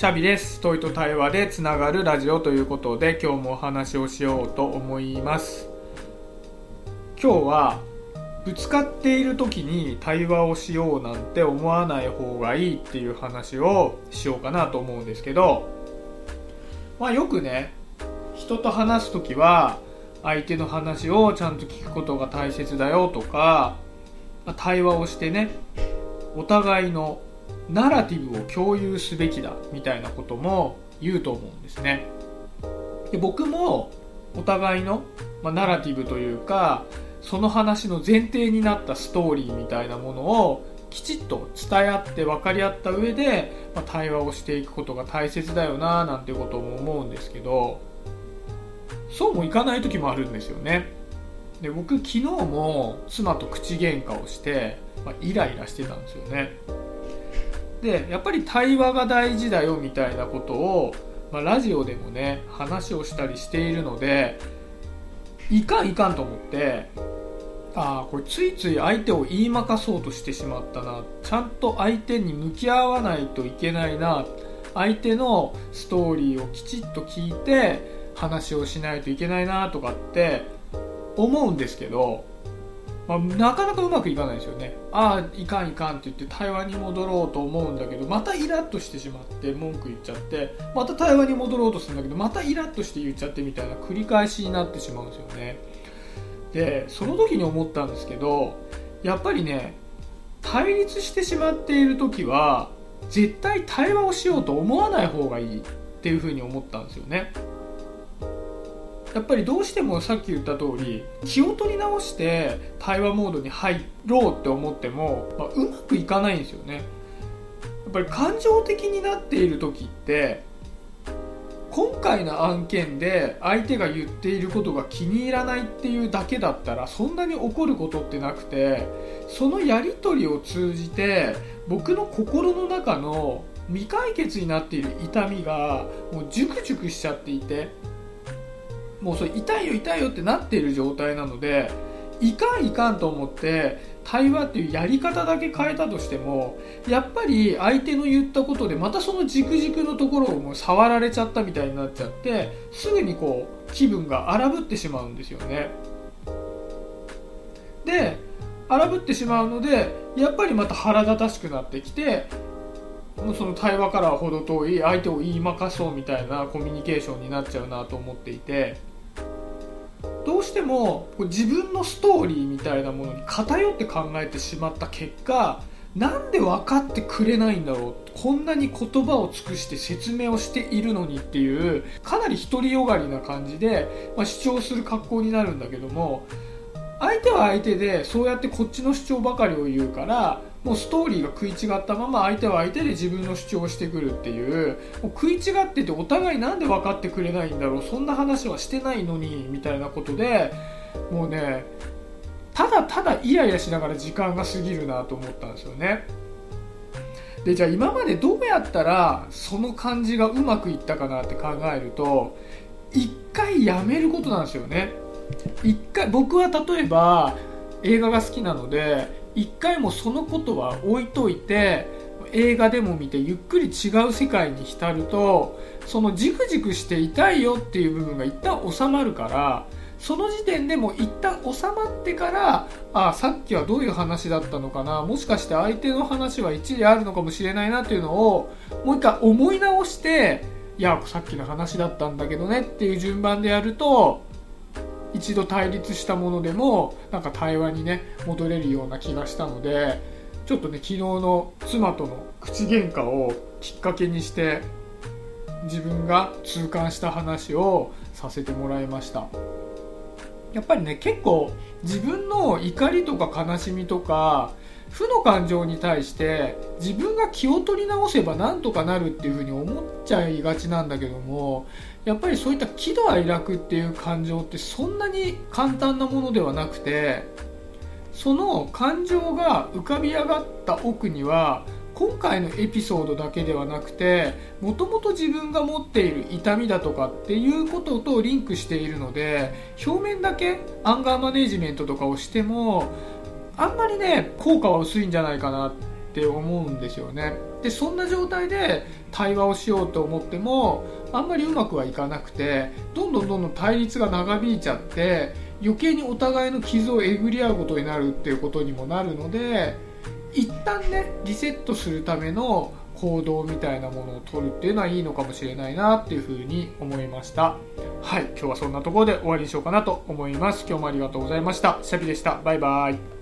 シャビです。問いと対話でつながるラジオということで今日もお話をしようと思います。今日はぶつかっている時に対話をしようなんて思わない方がいいっていう話をしようかなと思うんですけどまあよくね人と話す時は相手の話をちゃんと聞くことが大切だよとか対話をしてねお互いのナラティブを共有すべきだみたいなことも言うと思うんですね。で僕もお互いの、まあ、ナラティブというかその話の前提になったストーリーみたいなものをきちっと伝え合って分かり合った上で、まあ、対話をしていくことが大切だよななんてことも思うんですけどそうもいかない時もあるんですよね。で僕昨日も妻と口喧嘩をして、まあ、イライラしてたんですよね。でやっぱり対話が大事だよみたいなことを、まあ、ラジオでもね話をしたりしているのでいかんいかんと思ってああこれついつい相手を言いまかそうとしてしまったな。ちゃんと相手に向き合わないといけないな。相手のストーリーをきちっと聞いて話をしないといけないなとかって思うんですけどまあ、なかなかうまくいかないですよね。ああいかんいかんって言って対話に戻ろうと思うんだけどまたイラッとしてしまって文句言っちゃってまた対話に戻ろうとするんだけどまたイラッとして言っちゃってみたいな繰り返しになってしまうんですよね。でその時に思ったんですけどやっぱりね対立してしまっている時は絶対対話をしようと思わない方がいいっていうふうに思ったんですよね。やっぱりどうしてもさっき言った通り気を取り直して対話モードに入ろうって思っても、まあ、うまくいかないんですよね。やっぱり感情的になっている時って今回の案件で相手が言っていることが気に入らないっていうだけだったらそんなに怒ることってなくてそのやり取りを通じて僕の心の中の未解決になっている痛みがもうジュクジュクしちゃっていてもうそれ痛いよ痛いよってなっている状態なのでいかんいかんと思って対話っていうやり方だけ変えたとしてもやっぱり相手の言ったことでまたその軸軸のところをもう触られちゃったみたいになっちゃってすぐにこう気分が荒ぶってしまうんですよね。で荒ぶってしまうのでやっぱりまた腹立たしくなってきてもうその対話からは程遠い相手を言いまかそうみたいなコミュニケーションになっちゃうなと思っていてうしても自分のストーリーみたいなものに偏って考えてしまった結果なんで分かってくれないんだろうこんなに言葉を尽くして説明をしているのにっていうかなり独りよがりな感じで、まあ、主張する格好になるんだけども相手は相手でそうやってこっちの主張ばかりを言うからもうストーリーが食い違ったまま相手は相手で自分の主張をしてくるっていうもう食い違っててお互いなんで分かってくれないんだろうそんな話はしてないのにみたいなことでもうねただただイライラしながら時間が過ぎるなと思ったんですよね。でじゃあ今までどうやったらその感じがうまくいったかなって考えると一回やめることなんですよね。一回僕は例えば映画が好きなので一回もそのことは置いといて映画でも見てゆっくり違う世界に浸るとそのジクジクして痛いよっていう部分が一旦収まるからその時点でも一旦収まってからあさっきはどういう話だったのかなもしかして相手の話は一理あるのかもしれないなっていうのをもう一回思い直していやさっきの話だったんだけどねっていう順番でやると一度対立したものでもなんか対話にね戻れるような気がしたのでちょっとね昨日の妻との口喧嘩をきっかけにして自分が痛感した話をさせてもらいました。やっぱりね結構自分の怒りとか悲しみとか負の感情に対して自分が気を取り直せばなんとかなるっていうふうに思っちゃいがちなんだけどもやっぱりそういった喜怒哀楽っていう感情ってそんなに簡単なものではなくてその感情が浮かび上がった奥には今回のエピソードだけではなくてもともと自分が持っている痛みだとかっていうこととリンクしているので表面だけアンガーマネジメントとかをしてもあんまりね効果は薄いんじゃないかなって思うんですよね。でそんな状態で対話をしようと思ってもあんまりうまくはいかなくてどんどんどんどん対立が長引いちゃって余計にお互いの傷をえぐり合うことになるっていうことにもなるので一旦ねリセットするための行動みたいなものを取るっていうのはいいのかもしれないなっていうふうに思いました。はい今日はそんなところで終わりにしようかなと思います。今日もありがとうございました。シャビでした。バイバイ。